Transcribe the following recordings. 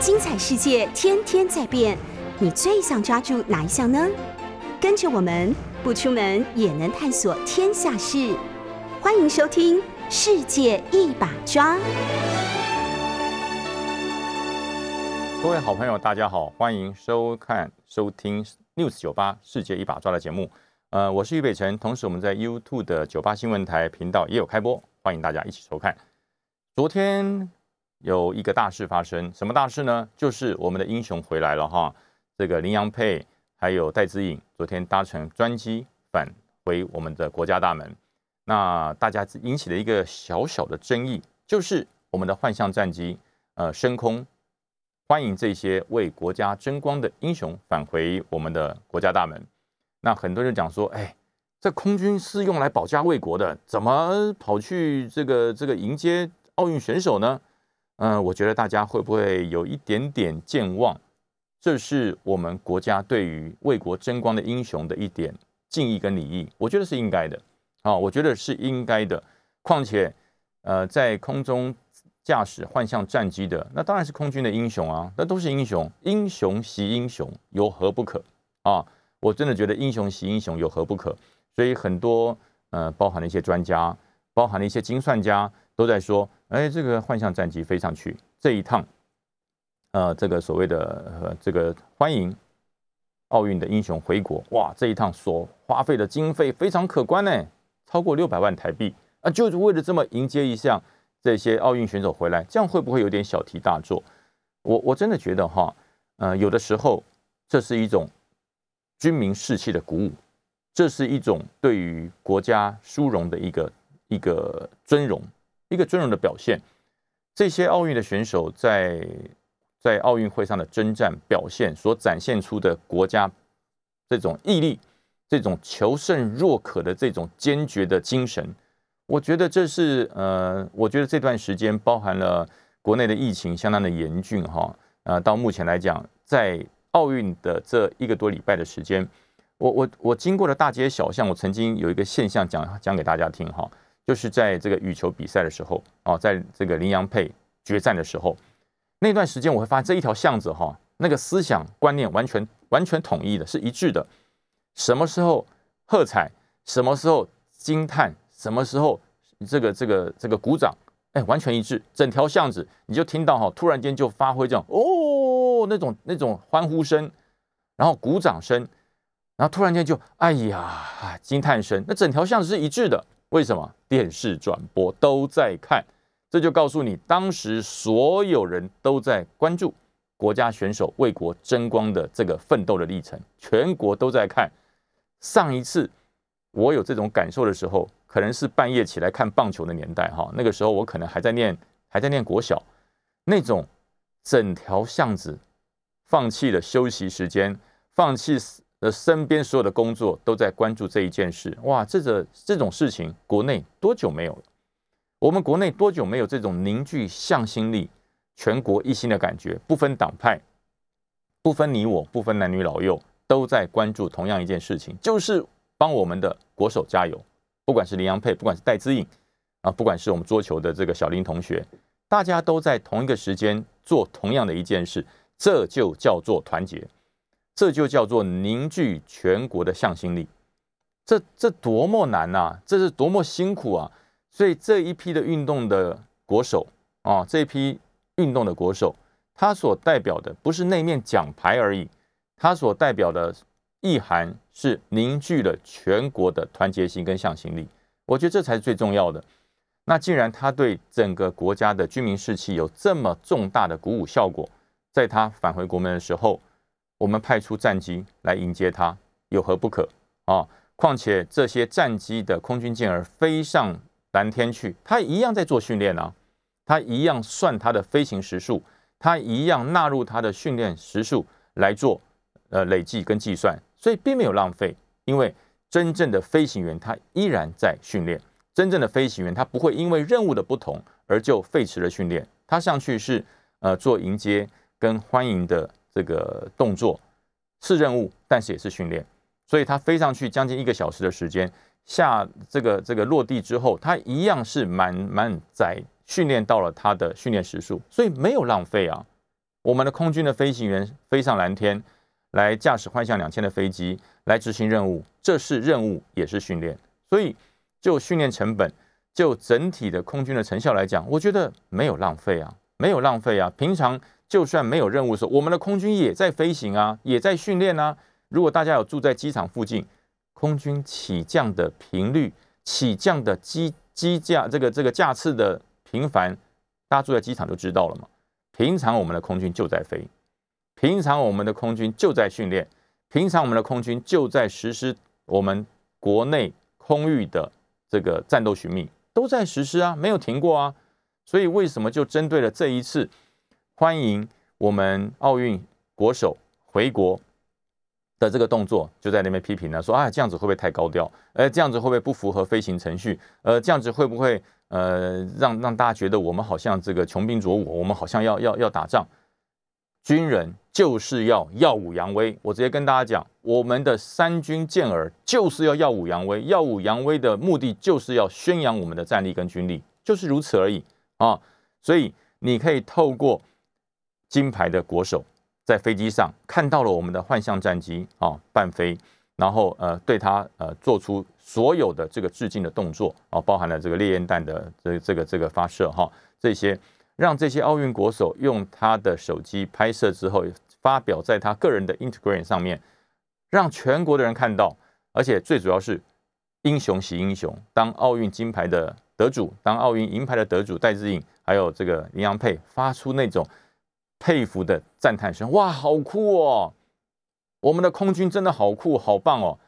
精彩世界天天在变，你最想抓住哪一项呢？跟着我们不出门也能探索天下事，欢迎收听《世界一把抓》。各位好朋友，大家好，欢迎收看、收听 News 九八世界一把抓的节目。呃，我是俞北辰，同时我们在 YouTube 的九八新闻台频道也有开播，欢迎大家一起收看。昨天有一个大事发生，什么大事呢？就是我们的英雄回来了哈，这个林洋配还有戴资颖昨天搭乘专机返回我们的国家大门。那大家引起了一个小小的争议，就是我们的幻象战机呃升空。欢迎这些为国家争光的英雄返回我们的国家大门。那很多人讲说，哎，这空军是用来保家卫国的，怎么跑去这个这个迎接奥运选手呢？嗯，我觉得大家会不会有一点点健忘？这是我们国家对于为国争光的英雄的一点敬意跟礼仪，我觉得是应该的。啊，我觉得是应该的。况且，呃，在空中。驾驶幻象战机的，那当然是空军的英雄啊，那都是英雄，英雄惜英雄，有何不可啊？我真的觉得英雄惜英雄有何不可？所以很多呃，包含了一些专家，包含了一些精算家，都在说，哎，这个幻象战机飞上去这一趟，呃，这个所谓的呃这个欢迎奥运的英雄回国，哇，这一趟所花费的经费非常可观呢，超过六百万台币啊，就是为了这么迎接一项。这些奥运选手回来，这样会不会有点小题大做？我我真的觉得哈，呃，有的时候这是一种军民士气的鼓舞，这是一种对于国家殊荣的一个一个尊荣，一个尊荣的表现。这些奥运的选手在在奥运会上的征战表现所展现出的国家这种毅力、这种求胜若渴的这种坚决的精神。我觉得这是呃，我觉得这段时间包含了国内的疫情相当的严峻哈，呃，到目前来讲，在奥运的这一个多礼拜的时间，我我我经过了大街小巷，我曾经有一个现象讲讲给大家听哈，就是在这个羽球比赛的时候哦，在这个林洋配决战的时候，那段时间我会发现这一条巷子哈，那个思想观念完全完全统一的，是一致的，什么时候喝彩，什么时候惊叹。什么时候这个这个这个鼓掌，哎，完全一致，整条巷子你就听到哈，突然间就发挥这样哦那种那种欢呼声，然后鼓掌声，然后突然间就哎呀惊叹声，那整条巷子是一致的，为什么？电视转播都在看，这就告诉你，当时所有人都在关注国家选手为国争光的这个奋斗的历程，全国都在看。上一次我有这种感受的时候。可能是半夜起来看棒球的年代哈，那个时候我可能还在念还在念国小，那种整条巷子放弃了休息时间，放弃的身边所有的工作，都在关注这一件事。哇，这个这种事情国内多久没有了？我们国内多久没有这种凝聚向心力、全国一心的感觉？不分党派，不分你我，不分男女老幼，都在关注同样一件事情，就是帮我们的国手加油。不管是林洋配，不管是戴资颖，啊，不管是我们桌球的这个小林同学，大家都在同一个时间做同样的一件事，这就叫做团结，这就叫做凝聚全国的向心力。这这多么难呐！这是多么辛苦啊！所以这一批的运动的国手啊，这一批运动的国手，他所代表的不是那面奖牌而已，他所代表的。意涵是凝聚了全国的团结心跟向心力，我觉得这才是最重要的。那既然他对整个国家的居民士气有这么重大的鼓舞效果，在他返回国门的时候，我们派出战机来迎接他，有何不可啊？况且这些战机的空军舰儿飞上蓝天去，他一样在做训练啊，他一样算他的飞行时数，他一样纳入他的训练时数来做呃累计跟计算。所以并没有浪费，因为真正的飞行员他依然在训练。真正的飞行员他不会因为任务的不同而就废弛了训练。他上去是呃做迎接跟欢迎的这个动作，是任务，但是也是训练。所以他飞上去将近一个小时的时间，下这个这个落地之后，他一样是满满载训练到了他的训练时数，所以没有浪费啊。我们的空军的飞行员飞上蓝天，来驾驶幻象两千的飞机来执行任务，这是任务也是训练。所以就训练成本，就整体的空军的成效来讲，我觉得没有浪费啊，没有浪费啊。平常就算没有任务的时候，我们的空军也在飞行啊，也在训练啊。如果大家有住在机场附近，空军起降的频率、起降的机机架这个这个架次的频繁，大家住在机场就知道了嘛。平常我们的空军就在飞，平常我们的空军就在训练，平常我们的空军就在实施我们国内空域的这个战斗寻觅，都在实施啊，没有停过啊。所以为什么就针对了这一次，欢迎我们奥运国手回国？的这个动作就在那边批评呢，说啊这样子会不会太高调？呃，这样子会不会不符合飞行程序？呃，这样子会不会呃让让大家觉得我们好像这个穷兵黩武？我们好像要要要打仗？军人就是要耀武扬威。我直接跟大家讲，我们的三军健儿就是要耀武扬威。耀武扬威的目的就是要宣扬我们的战力跟军力，就是如此而已啊。所以你可以透过金牌的国手。在飞机上看到了我们的幻象战机啊，伴飞，然后呃对他呃做出所有的这个致敬的动作啊，包含了这个烈焰弹的这这个这个发射哈，这些让这些奥运国手用他的手机拍摄之后，发表在他个人的 Instagram 上面，让全国的人看到，而且最主要是英雄惜英雄，当奥运金牌的得主，当奥运银牌的得主戴志颖，还有这个林洋配发出那种。佩服的赞叹声，哇，好酷哦！我们的空军真的好酷，好棒哦！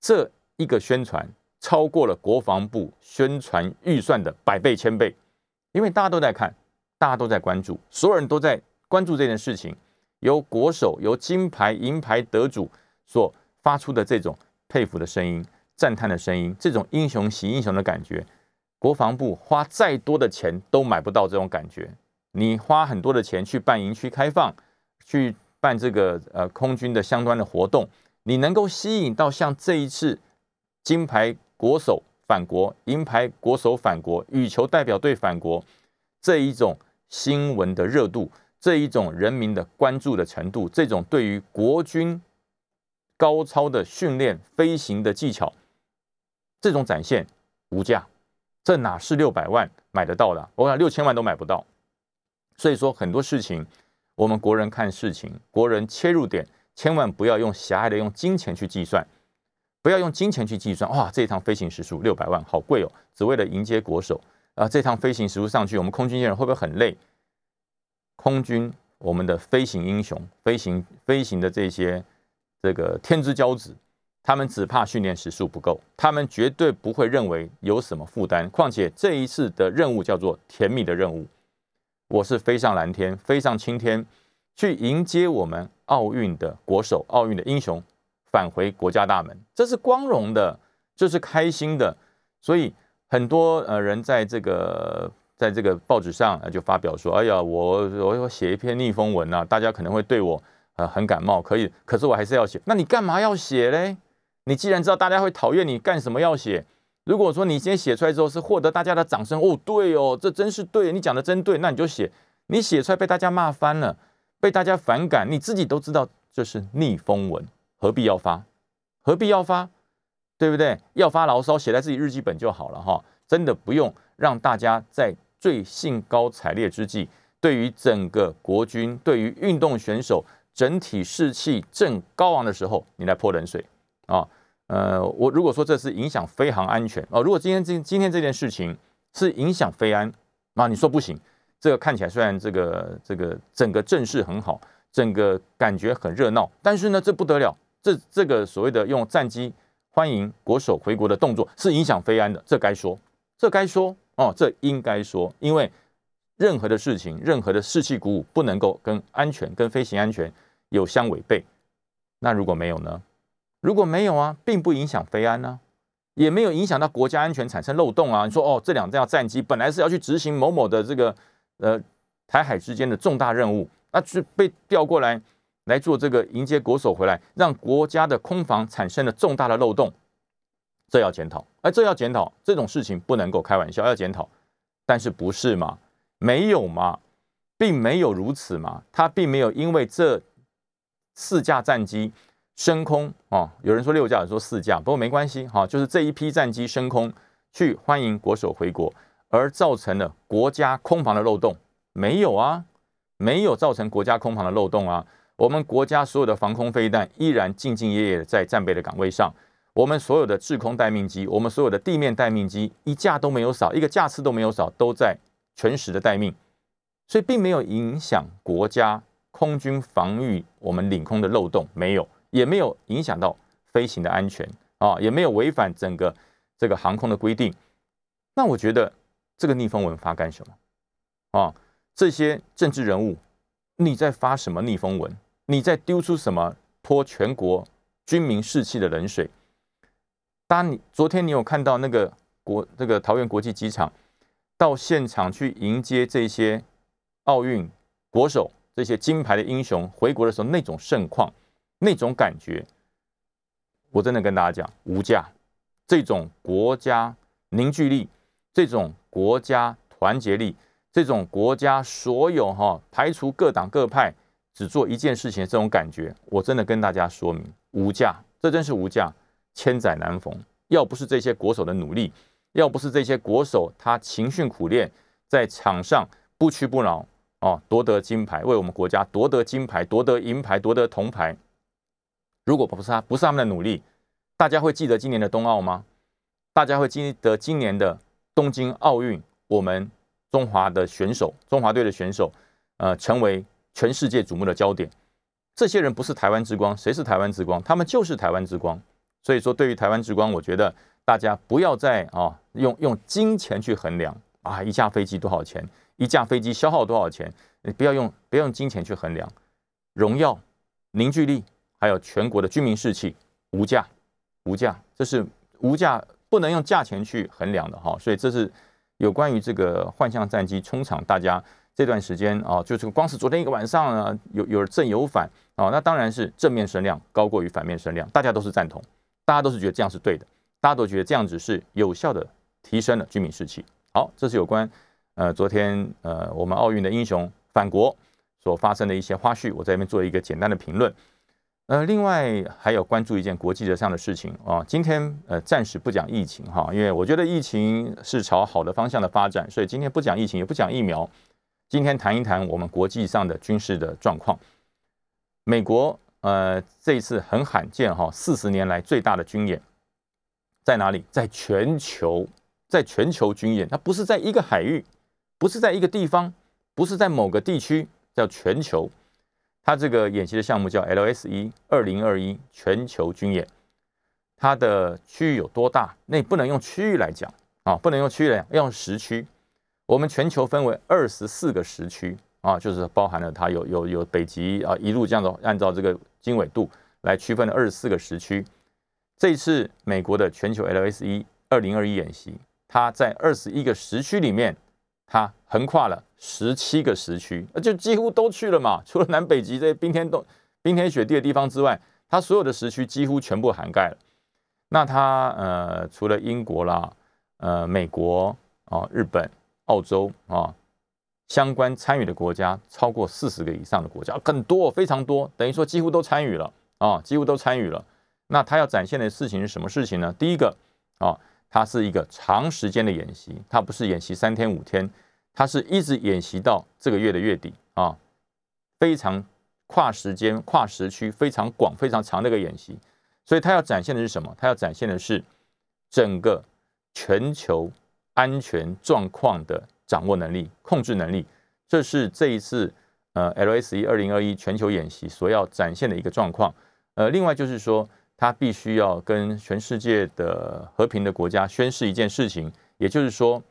这一个宣传超过了国防部宣传预算的百倍千倍，因为大家都在看，大家都在关注，所有人都在关注这件事情。由国手、由金牌、银牌得主所发出的这种佩服的声音、赞叹的声音，这种英雄惜英雄的感觉，国防部花再多的钱都买不到这种感觉。你花很多的钱去办营区开放，去办这个呃空军的相关的活动，你能够吸引到像这一次金牌国手返国、银牌国手返国、羽球代表队返国这一种新闻的热度，这一种人民的关注的程度，这种对于国军高超的训练、飞行的技巧，这种展现无价，这哪是六百万买得到的？我想六千万都买不到。所以说很多事情，我们国人看事情，国人切入点千万不要用狭隘的用金钱去计算，不要用金钱去计算。哇，这一趟飞行时速六百万，好贵哦！只为了迎接国手啊，这趟飞行时速上去，我们空军人会不会很累？空军我们的飞行英雄，飞行飞行的这些这个天之骄子，他们只怕训练时速不够，他们绝对不会认为有什么负担。况且这一次的任务叫做甜蜜的任务。我是飞上蓝天，飞上青天，去迎接我们奥运的国手、奥运的英雄返回国家大门，这是光荣的，这是开心的。所以很多呃人在这个在这个报纸上就发表说：“哎呀，我我要写一篇逆风文啊，大家可能会对我呃很感冒，可以，可是我还是要写。那你干嘛要写嘞？你既然知道大家会讨厌你，干什么要写？”如果说你今天写出来之后是获得大家的掌声，哦，对哦，这真是对，你讲的真对，那你就写。你写出来被大家骂翻了，被大家反感，你自己都知道这是逆风文，何必要发？何必要发？对不对？要发牢骚写在自己日记本就好了哈，真的不用让大家在最兴高采烈之际，对于整个国军，对于运动选手整体士气正高昂的时候，你来泼冷水啊。呃，我如果说这是影响飞行安全哦，如果今天这今天这件事情是影响飞安，那你说不行，这个看起来虽然这个这个整个阵势很好，整个感觉很热闹，但是呢，这不得了，这这个所谓的用战机欢迎国手回国的动作是影响飞安的，这该说，这该说哦，这应该说，因为任何的事情，任何的士气鼓舞不能够跟安全、跟飞行安全有相违背，那如果没有呢？如果没有啊，并不影响飞安呢，也没有影响到国家安全产生漏洞啊。你说哦，这两架战机本来是要去执行某某的这个呃台海之间的重大任务，那是被调过来来做这个迎接国手回来，让国家的空防产生了重大的漏洞，这要检讨。哎，这要检讨，这种事情不能够开玩笑，要检讨。但是不是嘛？没有嘛？并没有如此嘛，他并没有因为这四架战机升空哦，有人说六架，有人说四架，不过没关系哈，就是这一批战机升空去欢迎国手回国，而造成了国家空防的漏洞，没有啊，没有造成国家空防的漏洞啊。我们国家所有的防空飞弹依然兢兢业业的在战备的岗位上，我们所有的制空待命机，我们所有的地面待命机一架都没有少，一个架次都没有少，都在全时的待命，所以并没有影响国家空军防御我们领空的漏洞，没有，也没有影响到飞行的安全啊，也没有违反整个这个航空的规定。那我觉得这个逆风文发干什么啊？这些政治人物，你在发什么逆风文？你在丢出什么泼全国军民士气的冷水？当你昨天你有看到那个国这个桃园国际机场到现场去迎接这些奥运国手这些金牌的英雄回国的时候那种盛况那种感觉，我真的跟大家讲无价。这种国家凝聚力，这种国家团结力，这种国家所有哈排除各党各派。只做一件事情，这种感觉，我真的跟大家说明，无价，这真是无价，千载难逢。要不是这些国手的努力，要不是这些国手他勤训苦练，在场上不屈不挠，哦，夺得金牌，为我们国家夺得金牌，夺得银牌，夺得铜牌。如果不是他，不是他们的努力，大家会记得今年的冬奥吗？大家会记得今年的东京奥运，我们中华的选手，中华队的选手，呃，成为。全世界瞩目的焦点，这些人不是台湾之光，谁是台湾之光？他们就是台湾之光。所以说，对于台湾之光，我觉得大家不要再啊用用金钱去衡量啊，一架飞机多少钱，一架飞机消耗多少钱，不要用不要用金钱去衡量，荣耀、凝聚力，还有全国的军民士气，无价，无价，这是无价，不能用价钱去衡量的哈。所以这是有关于这个幻象战机冲场，大家。这段时间啊，就是光是昨天一个晚上呢，有有正有反啊，那当然是正面声量高过于反面声量，大家都是赞同，大家都是觉得这样是对的，大家都觉得这样子是有效的提升了居民士气。好，这是有关呃昨天呃我们奥运的英雄返国所发生的一些花絮，我在这边做一个简单的评论。呃，另外还有关注一件国际上的事情啊，今天呃暂时不讲疫情哈，因为我觉得疫情是朝好的方向的发展，所以今天不讲疫情，也不讲疫苗。今天谈一谈我们国际上的军事的状况。美国呃这一次很罕见哈，四十年来最大的军演在哪里？在全球，在全球军演，它不是在一个海域，不是在一个地方，不是在某个地区，叫全球。它这个演习的项目叫 LSE 二零二一全球军演。它的区域有多大？那不能用区域来讲啊，不能用区域来讲，要用时区。我们全球分为二十四个时区啊，就是包含了它有有有北极啊，一路这样子按照这个经纬度来区分的二十四个时区。这一次美国的全球 LSE 二零二一演习，它在二十一个时区里面，它横跨了十七个时区，那就几乎都去了嘛。除了南北极这些冰天冻冰天雪地的地方之外，它所有的时区几乎全部涵盖了。那它呃，除了英国啦，呃，美国啊，日本。澳洲啊，相关参与的国家超过四十个以上的国家，更多非常多，等于说几乎都参与了啊，几乎都参与了。那他要展现的事情是什么事情呢？第一个啊，它是一个长时间的演习，它不是演习三天五天，它是一直演习到这个月的月底啊，非常跨时间、跨时区、非常广、非常长的一个演习。所以它要展现的是什么？它要展现的是整个全球。安全状况的掌握能力、控制能力，这是这一次呃 LSE 二零二一全球演习所要展现的一个状况。呃，另外就是说，它必须要跟全世界的和平的国家宣誓一件事情，也就是说，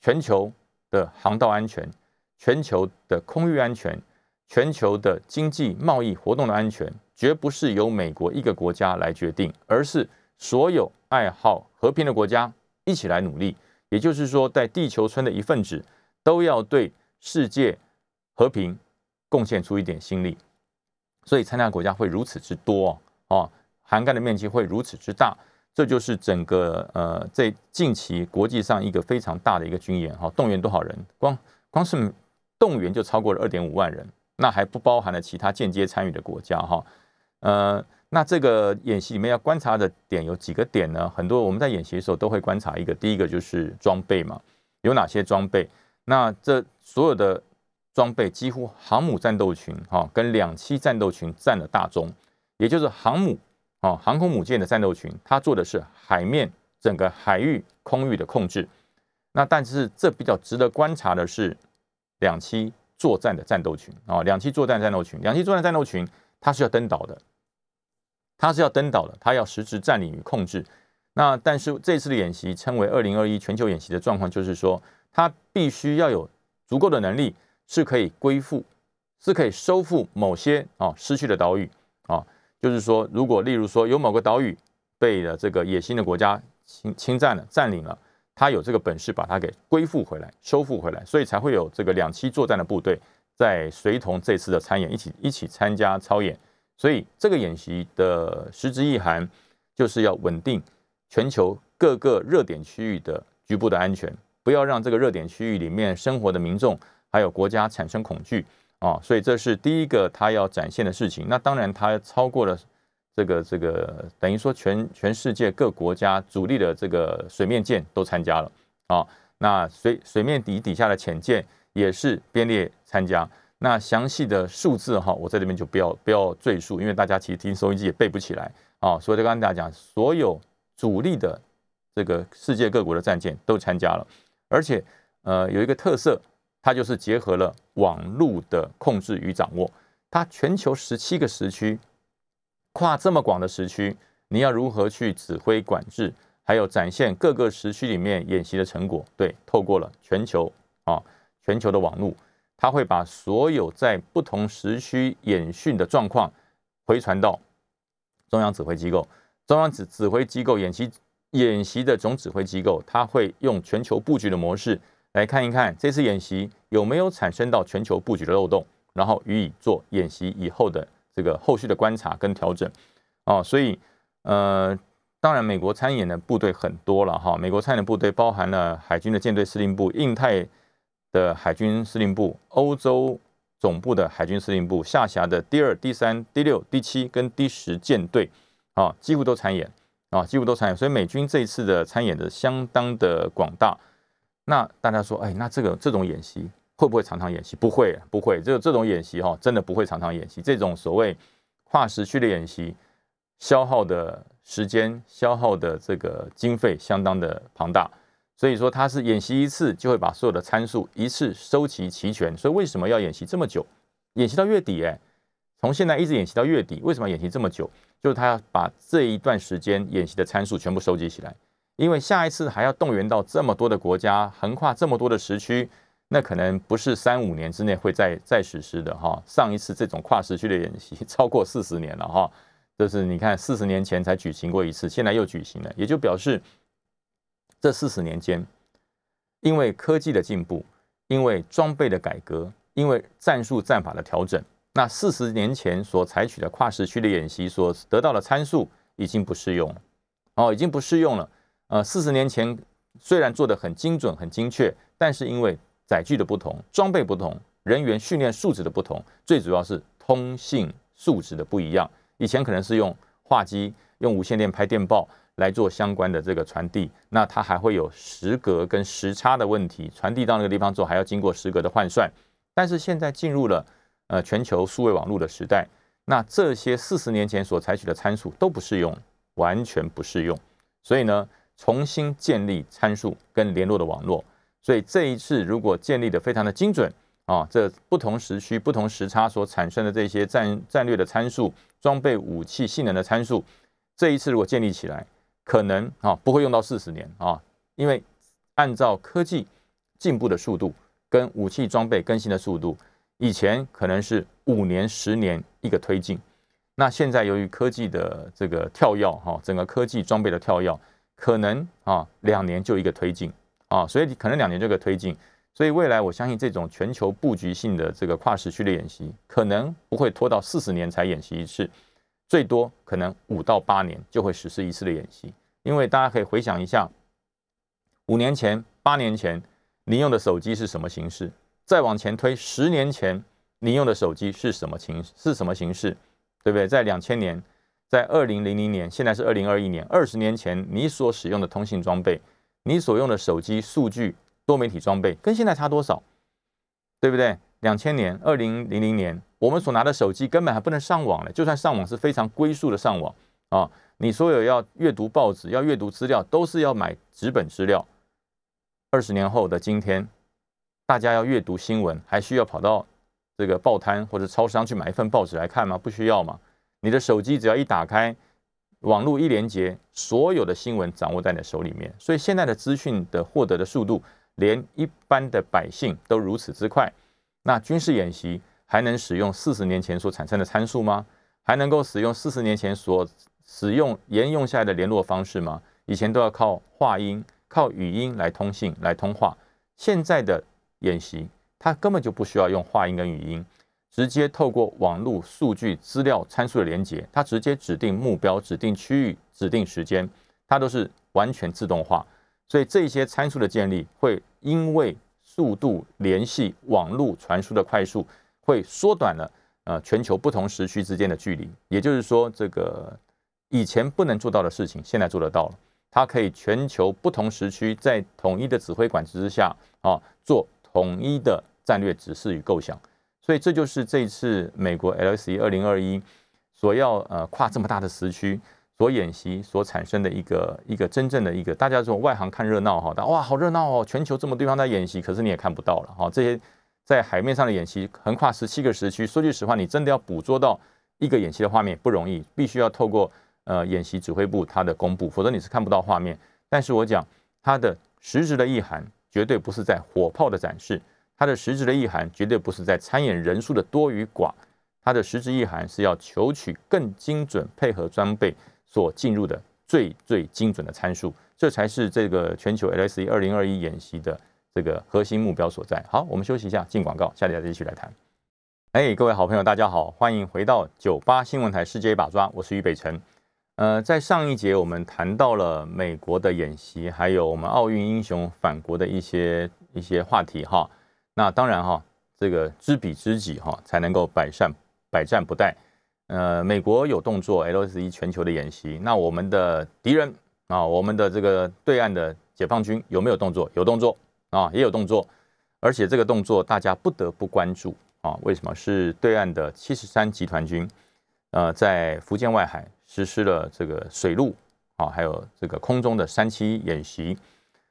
全球的航道安全、全球的空域安全、全球的经济贸易活动的安全，绝不是由美国一个国家来决定，而是所有爱好和平的国家一起来努力。也就是说，在地球村的一份子，都要对世界和平贡献出一点心力，所以参加国家会如此之多哦，涵盖的面积会如此之大，这就是整个呃在近期国际上一个非常大的一个军演哈，动员多少人？光光是动员就超过了二点五万人，那还不包含了其他间接参与的国家哈。呃，那这个演习里面要观察的点有几个点呢？很多我们在演习的时候都会观察一个，第一个就是装备嘛，有哪些装备？那这所有的装备几乎航母战斗群哈跟两栖战斗群占了大宗，也就是航母啊航空母舰的战斗群，它做的是海面整个海域空域的控制。那但是这比较值得观察的是两栖作战的战斗群啊，两栖作战战斗群，两栖作战战斗群它是要登岛的，它是要登岛的，它要实质占领与控制。那但是这次的演习称为二零二一全球演习的状况，就是说它必须要有足够的能力，是可以归附，是可以收复某些啊失去的岛屿。就是说，如果例如说有某个岛屿被了这个野心的国家侵侵占了、占领了。他有这个本事把它给归附回来、收复回来，所以才会有这个两栖作战的部队在随同这次的参演，一起一起参加操演。所以这个演习的实质意涵就是要稳定全球各个热点区域的局部的安全，不要让这个热点区域里面生活的民众还有国家产生恐惧啊。所以这是第一个他要展现的事情。那当然，他超过了。这个这个等于说全全世界各国家主力的这个水面舰都参加了啊，那水水面底底下的潜舰也是编列参加。那详细的数字哈，我在这边就不要不要赘述，因为大家其实听收音机也背不起来啊。所以就跟大家讲，所有主力的这个世界各国的战舰都参加了，而且呃有一个特色，它就是结合了网络的控制与掌握，它全球十七个时区。跨这么广的时区，你要如何去指挥管制，还有展现各个时区里面演习的成果？对，透过了全球啊，全球的网络，它会把所有在不同时区演训的状况回传到中央指挥机构。中央指指挥机构演习演习的总指挥机构，它会用全球布局的模式来看一看这次演习有没有产生到全球布局的漏洞，然后予以做演习以后的。这个后续的观察跟调整，哦，所以呃，当然美国参演的部队很多了哈。美国参演的部队包含了海军的舰队司令部、印太的海军司令部、欧洲总部的海军司令部下辖的第二、第三、第六、第七跟第十舰队啊，几乎都参演啊，几乎都参演。所以美军这一次的参演的相当的广大。那大家说，哎，那这个这种演习？会不会常常演习？不会，不会。这这种演习哈，真的不会常常演习。这种所谓跨时区的演习，消耗的时间、消耗的这个经费相当的庞大。所以说，它是演习一次就会把所有的参数一次收集齐全。所以为什么要演习这么久？演习到月底，哎，从现在一直演习到月底，为什么演习这么久？就是他要把这一段时间演习的参数全部收集起来，因为下一次还要动员到这么多的国家，横跨这么多的时区。那可能不是三五年之内会再再实施的哈。上一次这种跨时区的演习 超过四十年了哈，就是你看四十年前才举行过一次，现在又举行了，也就表示这四十年间，因为科技的进步，因为装备的改革，因为战术战法的调整，那四十年前所采取的跨时区的演习所得到的参数已经不适用哦，已经不适用了。呃，四十年前虽然做的很精准、很精确，但是因为载具的不同，装备不同，人员训练素质的不同，最主要是通信素质的不一样。以前可能是用话机、用无线电拍电报来做相关的这个传递，那它还会有时隔跟时差的问题，传递到那个地方之后还要经过时隔的换算。但是现在进入了呃全球数位网络的时代，那这些四十年前所采取的参数都不适用，完全不适用。所以呢，重新建立参数跟联络的网络。所以这一次如果建立的非常的精准啊，这不同时区、不同时差所产生的这些战战略的参数、装备武器性能的参数，这一次如果建立起来，可能啊不会用到四十年啊，因为按照科技进步的速度跟武器装备更新的速度，以前可能是五年、十年一个推进，那现在由于科技的这个跳跃哈，整个科技装备的跳跃，可能啊两年就一个推进。啊，所以可能两年就可推进，所以未来我相信这种全球布局性的这个跨时区的演习，可能不会拖到四十年才演习一次，最多可能五到八年就会实施一次的演习。因为大家可以回想一下，五年前、八年前，您用的手机是什么形式？再往前推十年前，你用的手机是什么形是什么形式，对不对？在两千年，在二零零零年，现在是二零二一年，二十年前你所使用的通信装备，你所用的手机数据多媒体装备，跟现在差多少？对不对？两千年、二零零零年，我们所拿的手机根本还不能上网了，就算上网是非常龟速的上网啊。你所有要阅读报纸、要阅读资料，都是要买纸本资料。二十年后的今天，大家要阅读新闻，还需要跑到这个报摊或者超商去买一份报纸来看吗？不需要吗？你的手机只要一打开，网络一连接，所有的新闻掌握在你的手里面。所以现在的资讯的获得的速度，连一般的百姓都如此之快。那军事演习还能使用四十年前所产生的参数吗？还能够使用四十年前所使用沿用下来的联络方式吗？以前都要靠话音、靠语音来通信、来通话。现在的演习，它根本就不需要用话音跟语音，直接透过网络数据、资料、参数的连接，它直接指定目标、指定区域、指定时间，它都是完全自动化。所以这些参数的建立，会因为速度、联系、网络传输的快速，会缩短了呃全球不同时区之间的距离。也就是说，这个。以前不能做到的事情，现在做得到了。它可以全球不同时区在统一的指挥管制之下啊，做统一的战略指示与构想。所以这就是这一次美国 LSE 二零二一所要呃跨这么大的时区所演习所产生的一个一个真正的一个大家从外行看热闹哈，哇好热闹哦，全球这么地方在演习，可是你也看不到了哈。这些在海面上的演习横跨十七个时区，说句实话，你真的要捕捉到一个演习的画面不容易，必须要透过。呃，演习指挥部它的公布，否则你是看不到画面。但是我讲它的实质的意涵，绝对不是在火炮的展示，它的实质的意涵绝对不是在参演人数的多与寡，它的实质意涵是要求取更精准配合装备所进入的最最精准的参数，这才是这个全球 LSE 二零二一演习的这个核心目标所在。好，我们休息一下，进广告，下集再继续来谈。哎，各位好朋友，大家好，欢迎回到九八新闻台世界一把抓，我是于北辰。呃，在上一节我们谈到了美国的演习，还有我们奥运英雄返国的一些一些话题哈。那当然哈，这个知彼知己哈，才能够百战百战不殆。呃，美国有动作，LSE 全球的演习，那我们的敌人啊，我们的这个对岸的解放军有没有动作？有动作啊，也有动作，而且这个动作大家不得不关注啊。为什么？是对岸的七十三集团军，呃，在福建外海。实施了这个水陆啊，还有这个空中的三期演习。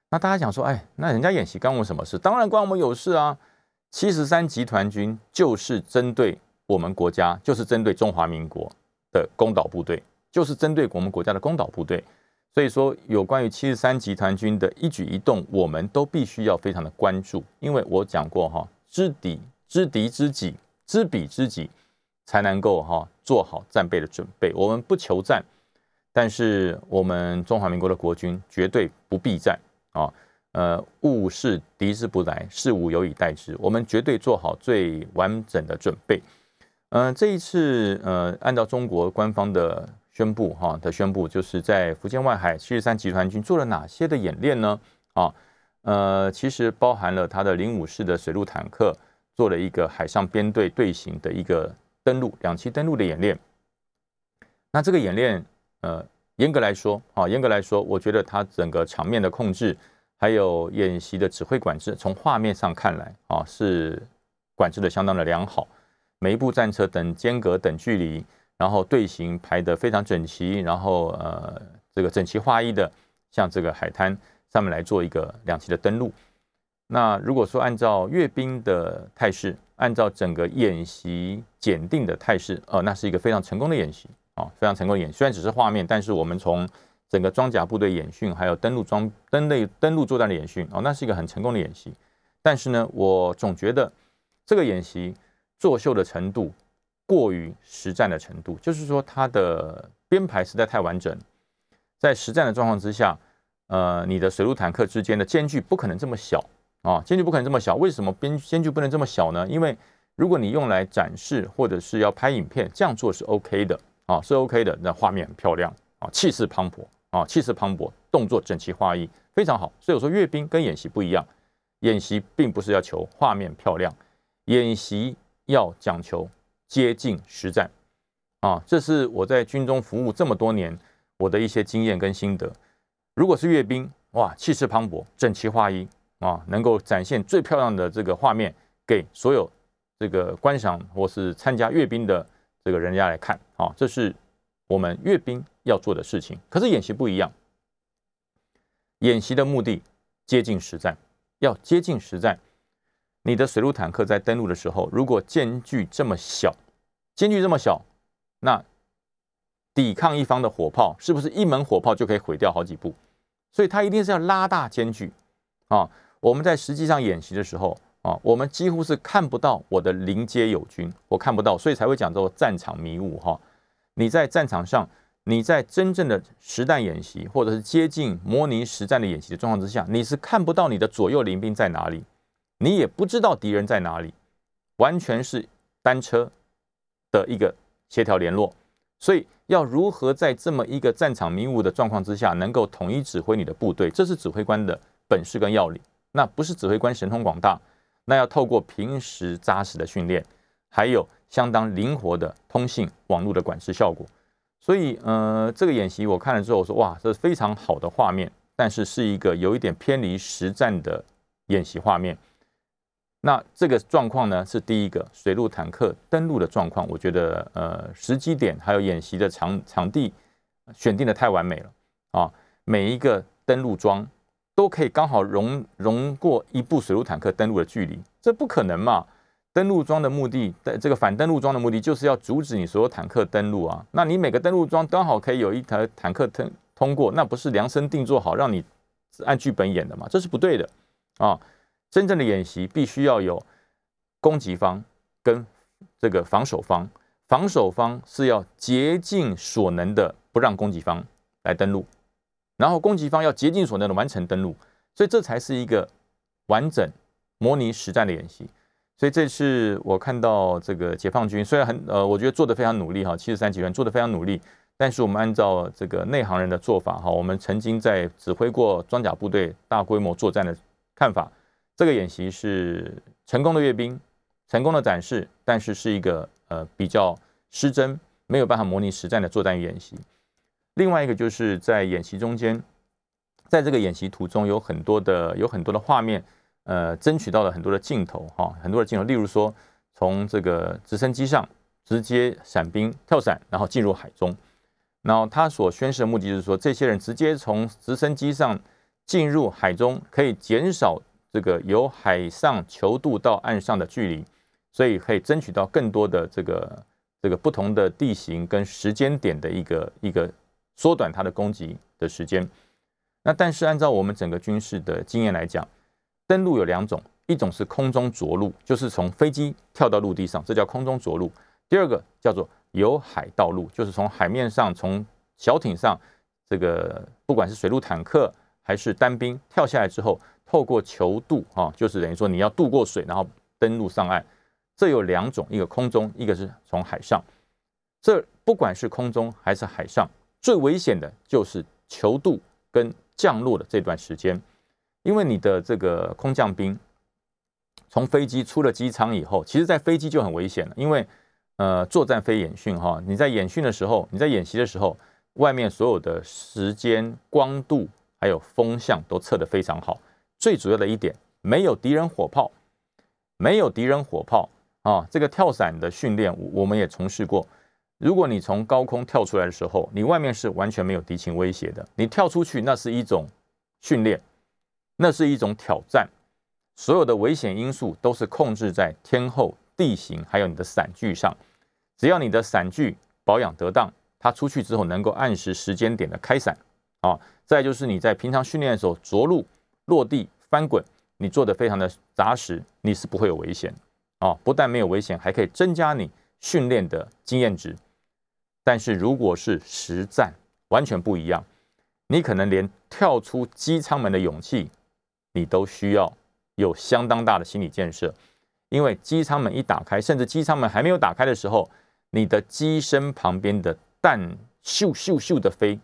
那大家想说，哎，那人家演习关我什么事？当然关我们有事啊！七十三集团军就是针对我们国家，就是针对中华民国的攻岛部队，就是针对我们国家的攻岛部队。所以说，有关于七十三集团军的一举一动，我们都必须要非常的关注。因为我讲过哈，知敌知敌知己，知彼知己。才能够哈做好战备的准备。我们不求战，但是我们中华民国的国军绝对不避战啊！呃，物是敌之不来，事无有以待之。我们绝对做好最完整的准备。嗯，这一次呃，按照中国官方的宣布哈的宣布，就是在福建外海七十三集团军做了哪些的演练呢？啊，呃，其实包含了他的零五式的水陆坦克做了一个海上编队队形的一个。登陆两栖登陆的演练，那这个演练，呃，严格来说，啊，严格来说，我觉得它整个场面的控制，还有演习的指挥管制，从画面上看来，啊，是管制的相当的良好。每一部战车等间隔、等距离，然后队形排得非常整齐，然后呃，这个整齐划一的，向这个海滩上面来做一个两栖的登陆。那如果说按照阅兵的态势，按照整个演习检定的态势，呃，那是一个非常成功的演习啊，非常成功的演。虽然只是画面，但是我们从整个装甲部队演训，还有登陆装登类登陆作战的演训，哦，那是一个很成功的演习。但是呢，我总觉得这个演习作秀的程度过于实战的程度，就是说它的编排实在太完整，在实战的状况之下，呃，你的水陆坦克之间的间距不可能这么小。啊，间距不可能这么小，为什么边间距不能这么小呢？因为如果你用来展示或者是要拍影片，这样做是 OK 的啊，是 OK 的，那画面很漂亮啊，气势磅礴啊，气势磅礴，动作整齐划一，非常好。所以我说阅兵跟演习不一样，演习并不是要求画面漂亮，演习要讲求接近实战啊！这是我在军中服务这么多年我的一些经验跟心得。如果是阅兵，哇，气势磅礴，整齐划一啊，能够展现最漂亮的这个画面给所有这个观赏或是参加阅兵的这个人家来看啊，这是我们阅兵要做的事情。可是演习不一样，演习的目的接近实战。要接近实战，你的水陆坦克在登陆的时候，如果间距这么小，间距这么小，那抵抗一方的火炮是不是一门火炮就可以毁掉好几部？所以它一定是要拉大间距啊！我们在实际上演习的时候啊，我们几乎是看不到我的临街友军，我看不到，所以才会讲做战场迷雾哈。你在战场上。你在真正的实弹演习，或者是接近模拟实战的演习的状况之下，你是看不到你的左右邻兵在哪里，你也不知道敌人在哪里，完全是单车的一个协调联络。所以，要如何在这么一个战场迷雾的状况之下，能够统一指挥你的部队，这是指挥官的本事跟要领。那不是指挥官神通广大，那要透过平时扎实的训练，还有相当灵活的通信网络的管制效果。所以，呃，这个演习我看了之后，我说哇，这是非常好的画面，但是是一个有一点偏离实战的演习画面。那这个状况呢，是第一个水陆坦克登陆的状况。我觉得，呃，时机点还有演习的场场地选定的太完美了啊，每一个登陆桩都可以刚好容容过一部水陆坦克登陆的距离，这不可能嘛？登陆装的目的，这个反登陆装的目的，就是要阻止你所有坦克登陆啊。那你每个登陆装刚好可以有一台坦克通通过，那不是量身定做好让你按剧本演的吗？这是不对的啊！真正的演习必须要有攻击方跟这个防守方，防守方是要竭尽所能的不让攻击方来登陆，然后攻击方要竭尽所能的完成登陆，所以这才是一个完整模拟实战的演习。所以这次我看到这个解放军虽然很呃，我觉得做的非常努力哈，七十三集团做的非常努力，但是我们按照这个内行人的做法哈，我们曾经在指挥过装甲部队大规模作战的看法，这个演习是成功的阅兵，成功的展示，但是是一个呃比较失真，没有办法模拟实战的作战演习。另外一个就是在演习中间，在这个演习途中有很多的有很多的画面。呃，争取到了很多的镜头哈，很多的镜头，例如说从这个直升机上直接伞兵跳伞，然后进入海中。然后他所宣示的目的就是说，这些人直接从直升机上进入海中，可以减少这个由海上求渡到岸上的距离，所以可以争取到更多的这个这个不同的地形跟时间点的一个一个缩短它的攻击的时间。那但是按照我们整个军事的经验来讲，登陆有两种，一种是空中着陆，就是从飞机跳到陆地上，这叫空中着陆；第二个叫做由海到陆，就是从海面上从小艇上，这个不管是水陆坦克还是单兵跳下来之后，透过球渡啊，就是等于说你要渡过水，然后登陆上岸。这有两种，一个空中，一个是从海上。这不管是空中还是海上，最危险的就是求渡跟降落的这段时间。因为你的这个空降兵从飞机出了机舱以后，其实，在飞机就很危险了。因为，呃，作战非演训哈，你在演训的时候，你在演习的时候，外面所有的时间、光度还有风向都测得非常好。最主要的一点，没有敌人火炮，没有敌人火炮啊。这个跳伞的训练，我们也从事过。如果你从高空跳出来的时候，你外面是完全没有敌情威胁的，你跳出去，那是一种训练。那是一种挑战，所有的危险因素都是控制在天候、地形，还有你的伞具上。只要你的伞具保养得当，它出去之后能够按时时间点的开伞啊。再就是你在平常训练的时候着陆、落地、翻滚，你做的非常的扎实，你是不会有危险啊。不但没有危险，还可以增加你训练的经验值。但是如果是实战，完全不一样，你可能连跳出机舱门的勇气。你都需要有相当大的心理建设，因为机舱门一打开，甚至机舱门还没有打开的时候，你的机身旁边的弹咻咻咻的飞，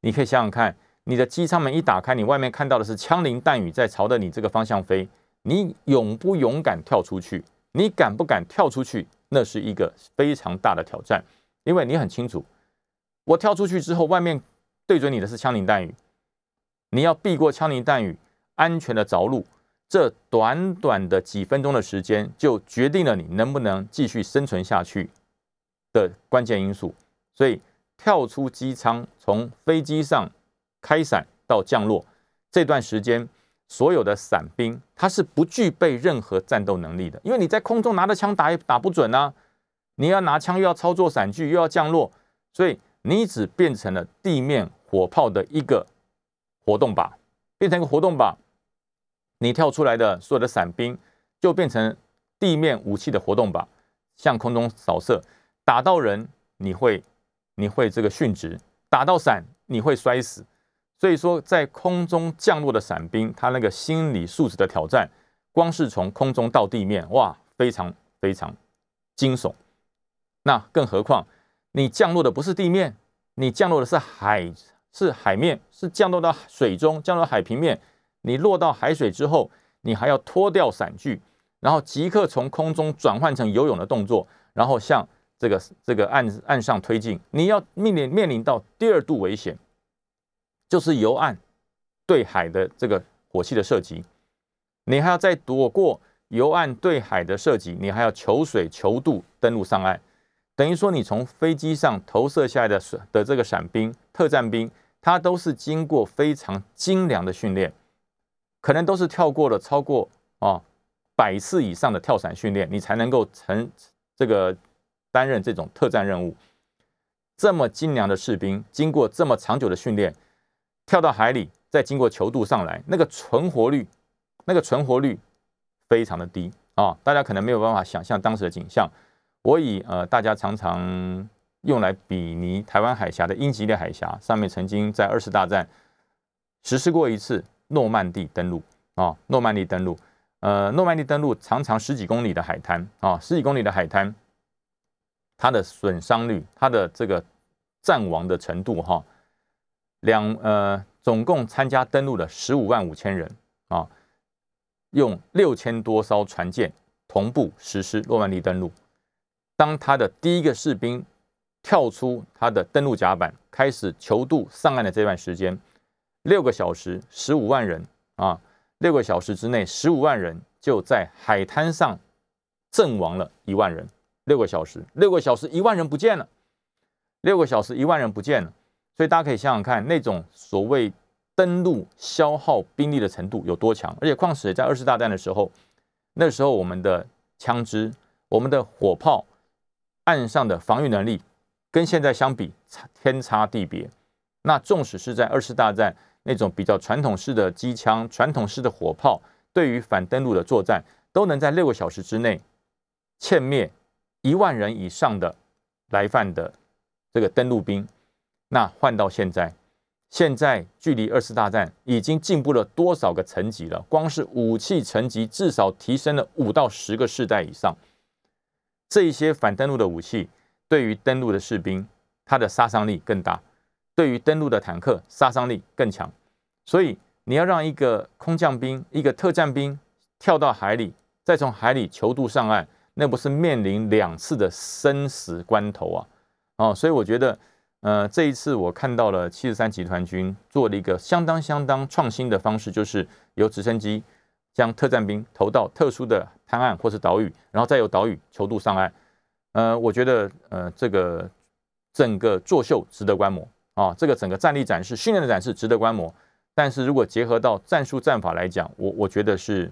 你可以想想看，你的机舱门一打开，你外面看到的是枪林弹雨在朝着你这个方向飞，你勇不勇敢跳出去？你敢不敢跳出去？那是一个非常大的挑战，因为你很清楚，我跳出去之后，外面对准你的是枪林弹雨，你要避过枪林弹雨，安全的着陆。这短短的几分钟的时间，就决定了你能不能继续生存下去的关键因素。所以，跳出机舱，从飞机上开伞到降落这段时间，所有的伞兵他是不具备任何战斗能力的，因为你在空中拿着枪打也打不准啊！你要拿枪又要操作伞具又要降落，所以你只变成了地面火炮的一个活动靶，变成一个活动靶。你跳出来的所有的伞兵就变成地面武器的活动靶，向空中扫射，打到人你会你会这个殉职，打到伞你会摔死。所以说，在空中降落的伞兵，他那个心理素质的挑战，光是从空中到地面，哇，非常非常惊悚。那更何况你降落的不是地面，你降落的是海，是海面，是降落到水中，降落海平面。你落到海水之后，你还要脱掉伞具，然后即刻从空中转换成游泳的动作，然后向这个这个岸岸上推进。你要面临面临到第二度危险，就是由岸对海的这个火器的射击，你还要再躲过由岸对海的射击，你还要求水求渡登陆上岸。等于说，你从飞机上投射下来的的这个伞兵、特战兵，他都是经过非常精良的训练。可能都是跳过了超过啊百次以上的跳伞训练，你才能够成这个担任这种特战任务。这么精良的士兵，经过这么长久的训练，跳到海里，再经过球度上来，那个存活率，那个存活率非常的低啊！大家可能没有办法想象当时的景象。我以呃大家常常用来比拟台湾海峡的英吉利海峡上面，曾经在二次大战实施过一次。诺曼底登陆啊，诺曼底登陆，呃，诺曼底登陆长长十几公里的海滩啊，十几公里的海滩，它的损伤率，它的这个战亡的程度哈，两呃，总共参加登陆的十五万五千人啊，用六千多艘船舰同步实施诺曼底登陆。当他的第一个士兵跳出他的登陆甲板，开始求渡上岸的这段时间。六个小时，十五万人啊！六个小时之内，十五万人就在海滩上阵亡了一万人。六个小时，六个小时，一万人不见了。六个小时，一万人不见了。所以大家可以想想看，那种所谓登陆消耗兵力的程度有多强。而且，况且在二次大战的时候，那时候我们的枪支、我们的火炮、岸上的防御能力，跟现在相比，差天差地别。那纵使是在二次大战，那种比较传统式的机枪、传统式的火炮，对于反登陆的作战，都能在六个小时之内歼灭一万人以上的来犯的这个登陆兵。那换到现在，现在距离二次大战已经进步了多少个层级了？光是武器层级至少提升了五到十个世代以上。这一些反登陆的武器，对于登陆的士兵，它的杀伤力更大。对于登陆的坦克杀伤力更强，所以你要让一个空降兵、一个特战兵跳到海里，再从海里求渡上岸，那不是面临两次的生死关头啊！哦，所以我觉得，呃，这一次我看到了七十三集团军做了一个相当相当创新的方式，就是由直升机将特战兵投到特殊的滩岸或是岛屿，然后再由岛屿求渡上岸。呃，我觉得，呃，这个整个作秀值得观摩。啊，这个整个战力展示、训练的展示值得观摩，但是如果结合到战术战法来讲，我我觉得是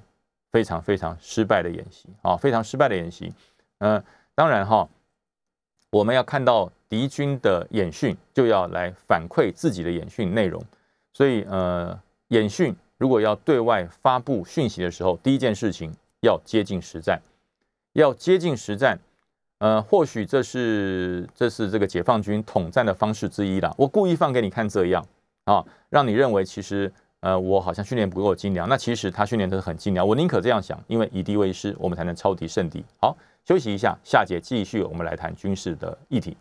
非常非常失败的演习啊，非常失败的演习。嗯，当然哈，我们要看到敌军的演训，就要来反馈自己的演训内容。所以呃，演训如果要对外发布讯息的时候，第一件事情要接近实战，要接近实战。呃，或许这是这是这个解放军统战的方式之一啦。我故意放给你看这样啊，让你认为其实呃我好像训练不够精良。那其实他训练都很精良。我宁可这样想，因为以敌为师，我们才能超敌胜敌。好，休息一下，下节继续我们来谈军事的议题。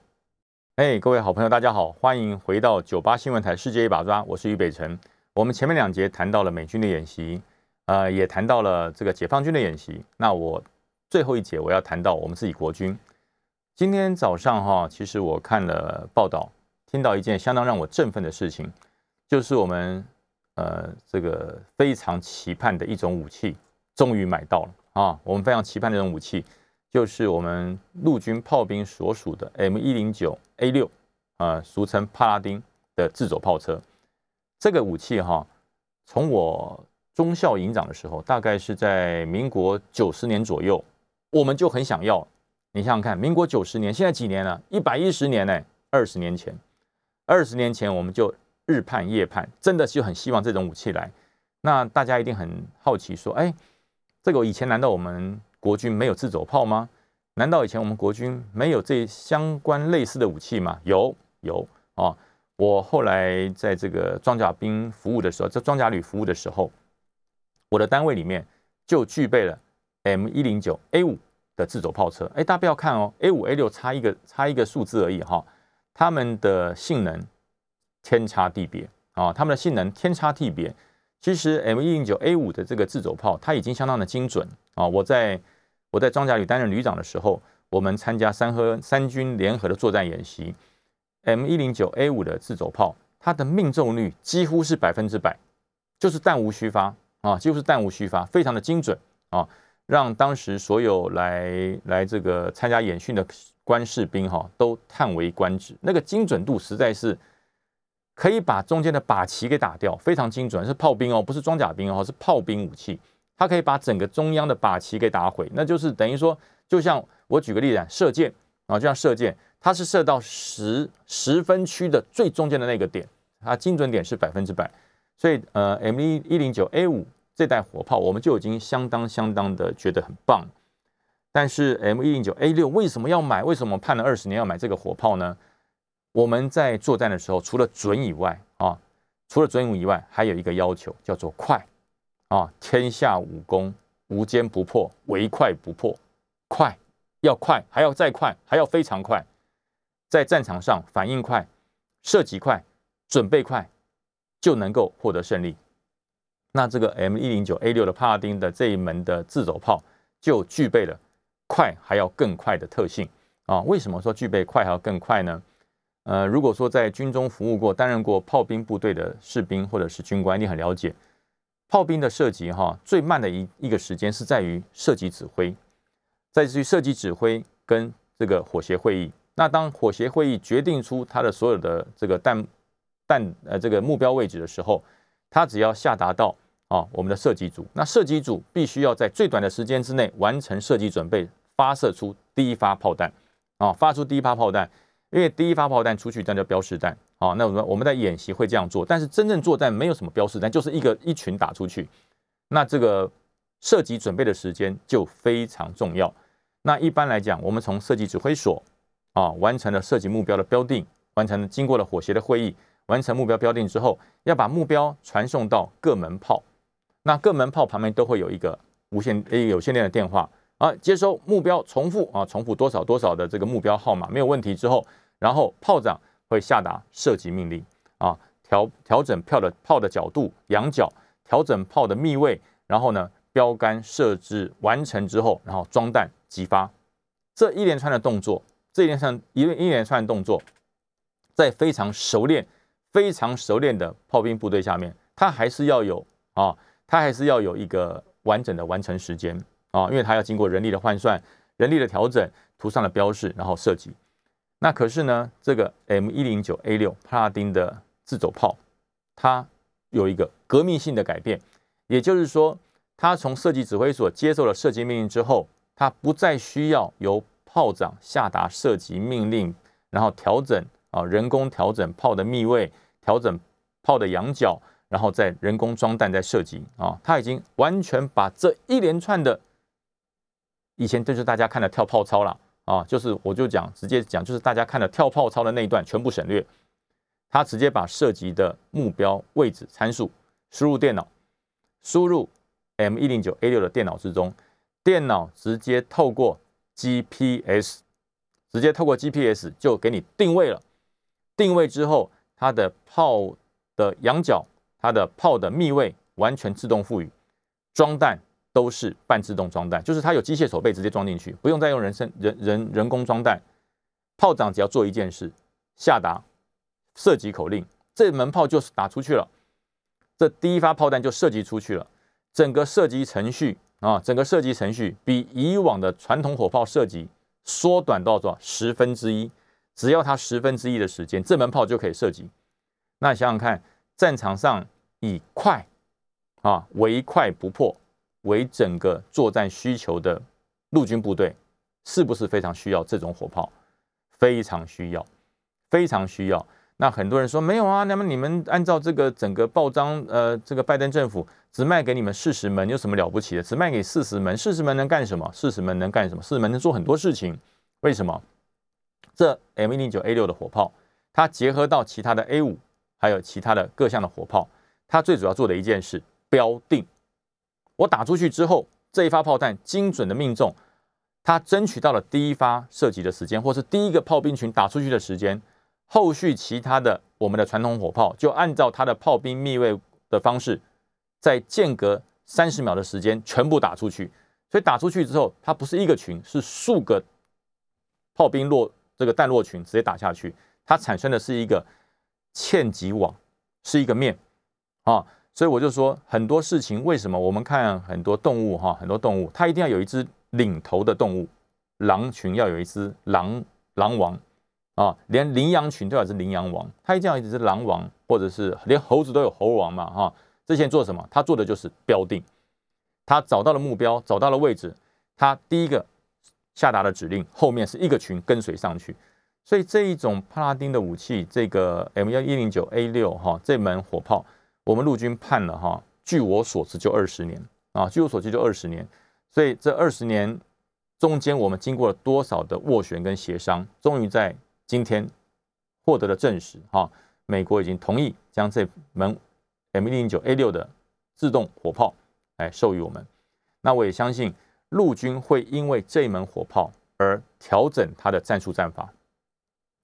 哎，各位好朋友，大家好，欢迎回到九八新闻台世界一把抓，我是于北辰。我们前面两节谈到了美军的演习，呃，也谈到了这个解放军的演习。那我最后一节我要谈到我们自己国军。今天早上哈，其实我看了报道，听到一件相当让我振奋的事情，就是我们呃这个非常期盼的一种武器，终于买到了啊！我们非常期盼的这种武器，就是我们陆军炮兵所属的 M 一零九 A 六啊，俗称帕拉丁的自走炮车。这个武器哈，从我中校营长的时候，大概是在民国九十年左右，我们就很想要。你想想看，民国九十年，现在几年了？一百一十年呢？二十年前，二十年前我们就日盼夜盼，真的就很希望这种武器来。那大家一定很好奇，说：哎，这个以前难道我们国军没有自走炮吗？难道以前我们国军没有这相关类似的武器吗？有，有啊。我后来在这个装甲兵服务的时候，在装甲旅服务的时候。我的单位里面就具备了 M 一零九 A 五的自走炮车。哎，大家不要看哦，A 五 A 六差一个差一个数字而已哈，它们的性能天差地别啊，它们的性能天差地别。其实 M 一零九 A 五的这个自走炮，它已经相当的精准啊。我在我在装甲旅担任旅长的时候，我们参加三和三军联合的作战演习，M 一零九 A 五的自走炮，它的命中率几乎是百分之百，就是弹无虚发。啊，几乎是弹无虚发，非常的精准啊，让当时所有来来这个参加演训的官士兵哈都叹为观止。那个精准度实在是可以把中间的靶旗给打掉，非常精准，是炮兵哦，不是装甲兵哦，是炮兵武器，它可以把整个中央的靶旗给打毁。那就是等于说，就像我举个例子，射箭啊，就像射箭，它是射到十十分区的最中间的那个点，它精准点是百分之百。所以，呃，M 一一零九 A 五这代火炮，我们就已经相当相当的觉得很棒。但是，M 一零九 A 六为什么要买？为什么判了二十年要买这个火炮呢？我们在作战的时候，除了准以外啊，除了准以外，还有一个要求叫做快啊！天下武功无坚不破，唯快不破。快要快，还要再快，还要非常快，在战场上反应快，射击快，准备快。就能够获得胜利。那这个 M 一零九 A 六的帕拉丁的这一门的自走炮就具备了快还要更快的特性啊！为什么说具备快还要更快呢？呃，如果说在军中服务过、担任过炮兵部队的士兵或者是军官，你很了解炮兵的射击哈，最慢的一一个时间是在于射击指挥，在于射击指挥跟这个火协会议。那当火协会议决定出它的所有的这个弹。弹呃这个目标位置的时候，它只要下达到啊我们的射击组，那射击组必须要在最短的时间之内完成射击准备，发射出第一发炮弹啊，发出第一发炮弹，因为第一发炮弹出去，那叫标示弹啊。那我们我们在演习会这样做，但是真正作战没有什么标示弹，就是一个一群打出去。那这个射击准备的时间就非常重要。那一般来讲，我们从射击指挥所啊完成了射击目标的标定，完成了经过了火协的会议。完成目标标定之后，要把目标传送到各门炮。那各门炮旁边都会有一个无线诶有线电的电话啊，接收目标重复啊，重复多少多少的这个目标号码没有问题之后，然后炮长会下达射击命令啊，调调整炮的炮的角度仰角，调整炮的密位，然后呢标杆设置完成之后，然后装弹击发。这一连串的动作，这一连串一一连串动作，在非常熟练。非常熟练的炮兵部队下面，他还是要有啊，他还是要有一个完整的完成时间啊，因为他要经过人力的换算、人力的调整、图上的标示，然后设计。那可是呢，这个 M 一零九 A 六帕拉丁的自走炮，它有一个革命性的改变，也就是说，它从设计指挥所接受了射击命令之后，它不再需要由炮长下达射击命令，然后调整啊，人工调整炮的密位。调整炮的仰角，然后再人工装弹、再射击啊！他已经完全把这一连串的以前就是大家看的跳炮操了啊，就是我就讲直接讲，就是大家看的跳炮操的那一段全部省略。他直接把射击的目标位置参数输入电脑，输入 M 一零九 A 六的电脑之中，电脑直接透过 GPS，直接透过 GPS 就给你定位了。定位之后。它的炮的仰角，它的炮的密位完全自动赋予，装弹都是半自动装弹，就是它有机械手背直接装进去，不用再用人身人人人工装弹。炮长只要做一件事，下达射击口令，这门炮就是打出去了，这第一发炮弹就射击出去了。整个射击程序啊，整个射击程序比以往的传统火炮射击缩短到多少十分之一？只要它十分之一的时间，这门炮就可以射击。那想想看，战场上以快啊为快不破为整个作战需求的陆军部队，是不是非常需要这种火炮？非常需要，非常需要。那很多人说没有啊，那么你们按照这个整个报章，呃，这个拜登政府只卖给你们四十门，有什么了不起的？只卖给四十门，四十门能干什么？四十门能干什么？四十门能做很多事情。为什么？这 M 一零九 A 六的火炮，它结合到其他的 A 五，还有其他的各项的火炮，它最主要做的一件事，标定。我打出去之后，这一发炮弹精准的命中，它争取到了第一发射击的时间，或是第一个炮兵群打出去的时间。后续其他的我们的传统火炮就按照它的炮兵密位的方式，在间隔三十秒的时间全部打出去。所以打出去之后，它不是一个群，是数个炮兵落这个弹落群直接打下去，它产生的是一个嵌击网，是一个面啊。所以我就说很多事情，为什么我们看很多动物哈，很多动物它一定要有一只领头的动物，狼群要有一只狼狼王。啊，连羚羊群都要是羚羊王，他一定要一直是狼王，或者是连猴子都有猴王嘛，哈。之前做什么？他做的就是标定，他找到了目标，找到了位置，他第一个下达的指令，后面是一个群跟随上去。所以这一种帕拉丁的武器，这个 M 幺一零九 A 六哈，这门火炮，我们陆军判了哈，据我所知就二十年啊，据我所知就二十年。所以这二十年中间，我们经过了多少的斡旋跟协商，终于在。今天获得了证实，哈，美国已经同意将这门 M 一零九 A 六的自动火炮来授予我们。那我也相信陆军会因为这门火炮而调整它的战术战法，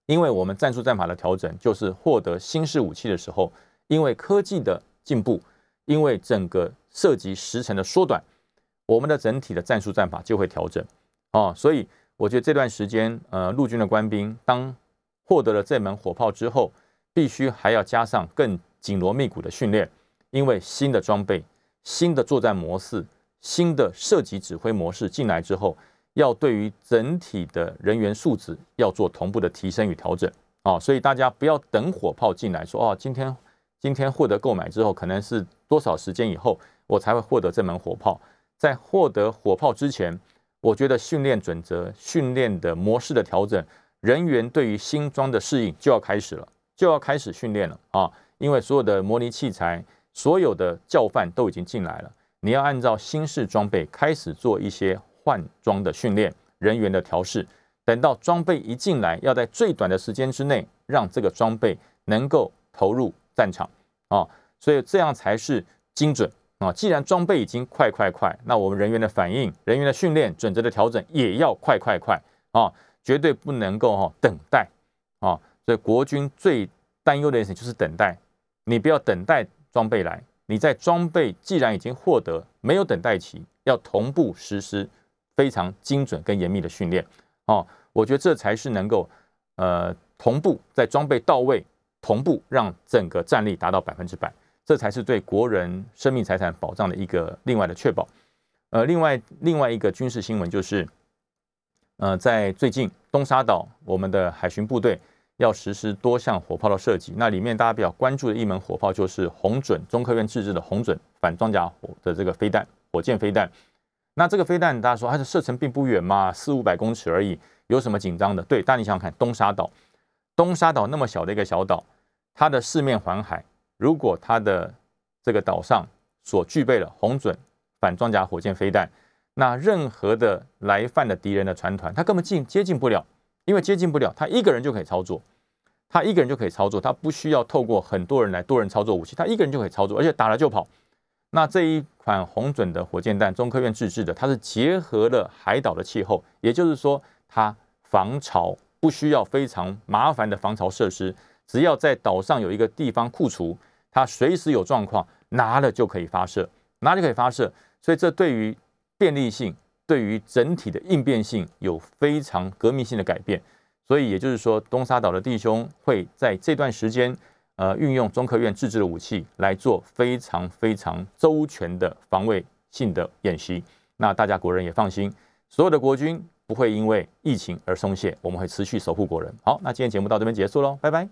因为我们战术战法的调整就是获得新式武器的时候，因为科技的进步，因为整个涉及时程的缩短，我们的整体的战术战法就会调整，啊，所以。我觉得这段时间，呃，陆军的官兵当获得了这门火炮之后，必须还要加上更紧锣密鼓的训练，因为新的装备、新的作战模式、新的射击指挥模式进来之后，要对于整体的人员素质要做同步的提升与调整啊。所以大家不要等火炮进来，说哦，今天今天获得购买之后，可能是多少时间以后我才会获得这门火炮，在获得火炮之前。我觉得训练准则、训练的模式的调整，人员对于新装的适应就要开始了，就要开始训练了啊！因为所有的模拟器材、所有的教范都已经进来了，你要按照新式装备开始做一些换装的训练、人员的调试。等到装备一进来，要在最短的时间之内让这个装备能够投入战场啊！所以这样才是精准。啊，既然装备已经快快快，那我们人员的反应、人员的训练准则的调整也要快快快啊，绝对不能够哈等待啊。所以国军最担忧的一件事就是等待，你不要等待装备来，你在装备既然已经获得，没有等待期，要同步实施非常精准跟严密的训练啊。我觉得这才是能够呃同步在装备到位，同步让整个战力达到百分之百。这才是对国人生命财产保障的一个另外的确保。呃，另外另外一个军事新闻就是，呃，在最近东沙岛，我们的海巡部队要实施多项火炮的设计。那里面大家比较关注的一门火炮就是红准中科院自制的红准反装甲火的这个飞弹，火箭飞弹。那这个飞弹大家说它的射程并不远嘛，四五百公尺而已，有什么紧张的？对，但你想想看，东沙岛，东沙岛那么小的一个小岛，它的四面环海。如果它的这个岛上所具备了红准反装甲火箭飞弹，那任何的来犯的敌人的船团，他根本近接近不了，因为接近不了，他一个人就可以操作，他一个人就可以操作，他不需要透过很多人来多人操作武器，他一个人就可以操作，而且打了就跑。那这一款红准的火箭弹，中科院自制的，它是结合了海岛的气候，也就是说，它防潮不需要非常麻烦的防潮设施，只要在岛上有一个地方库存。它随时有状况，拿了就可以发射，拿就可以发射。所以这对于便利性、对于整体的应变性有非常革命性的改变。所以也就是说，东沙岛的弟兄会在这段时间，呃，运用中科院自制的武器来做非常非常周全的防卫性的演习。那大家国人也放心，所有的国军不会因为疫情而松懈，我们会持续守护国人。好，那今天节目到这边结束喽，拜拜。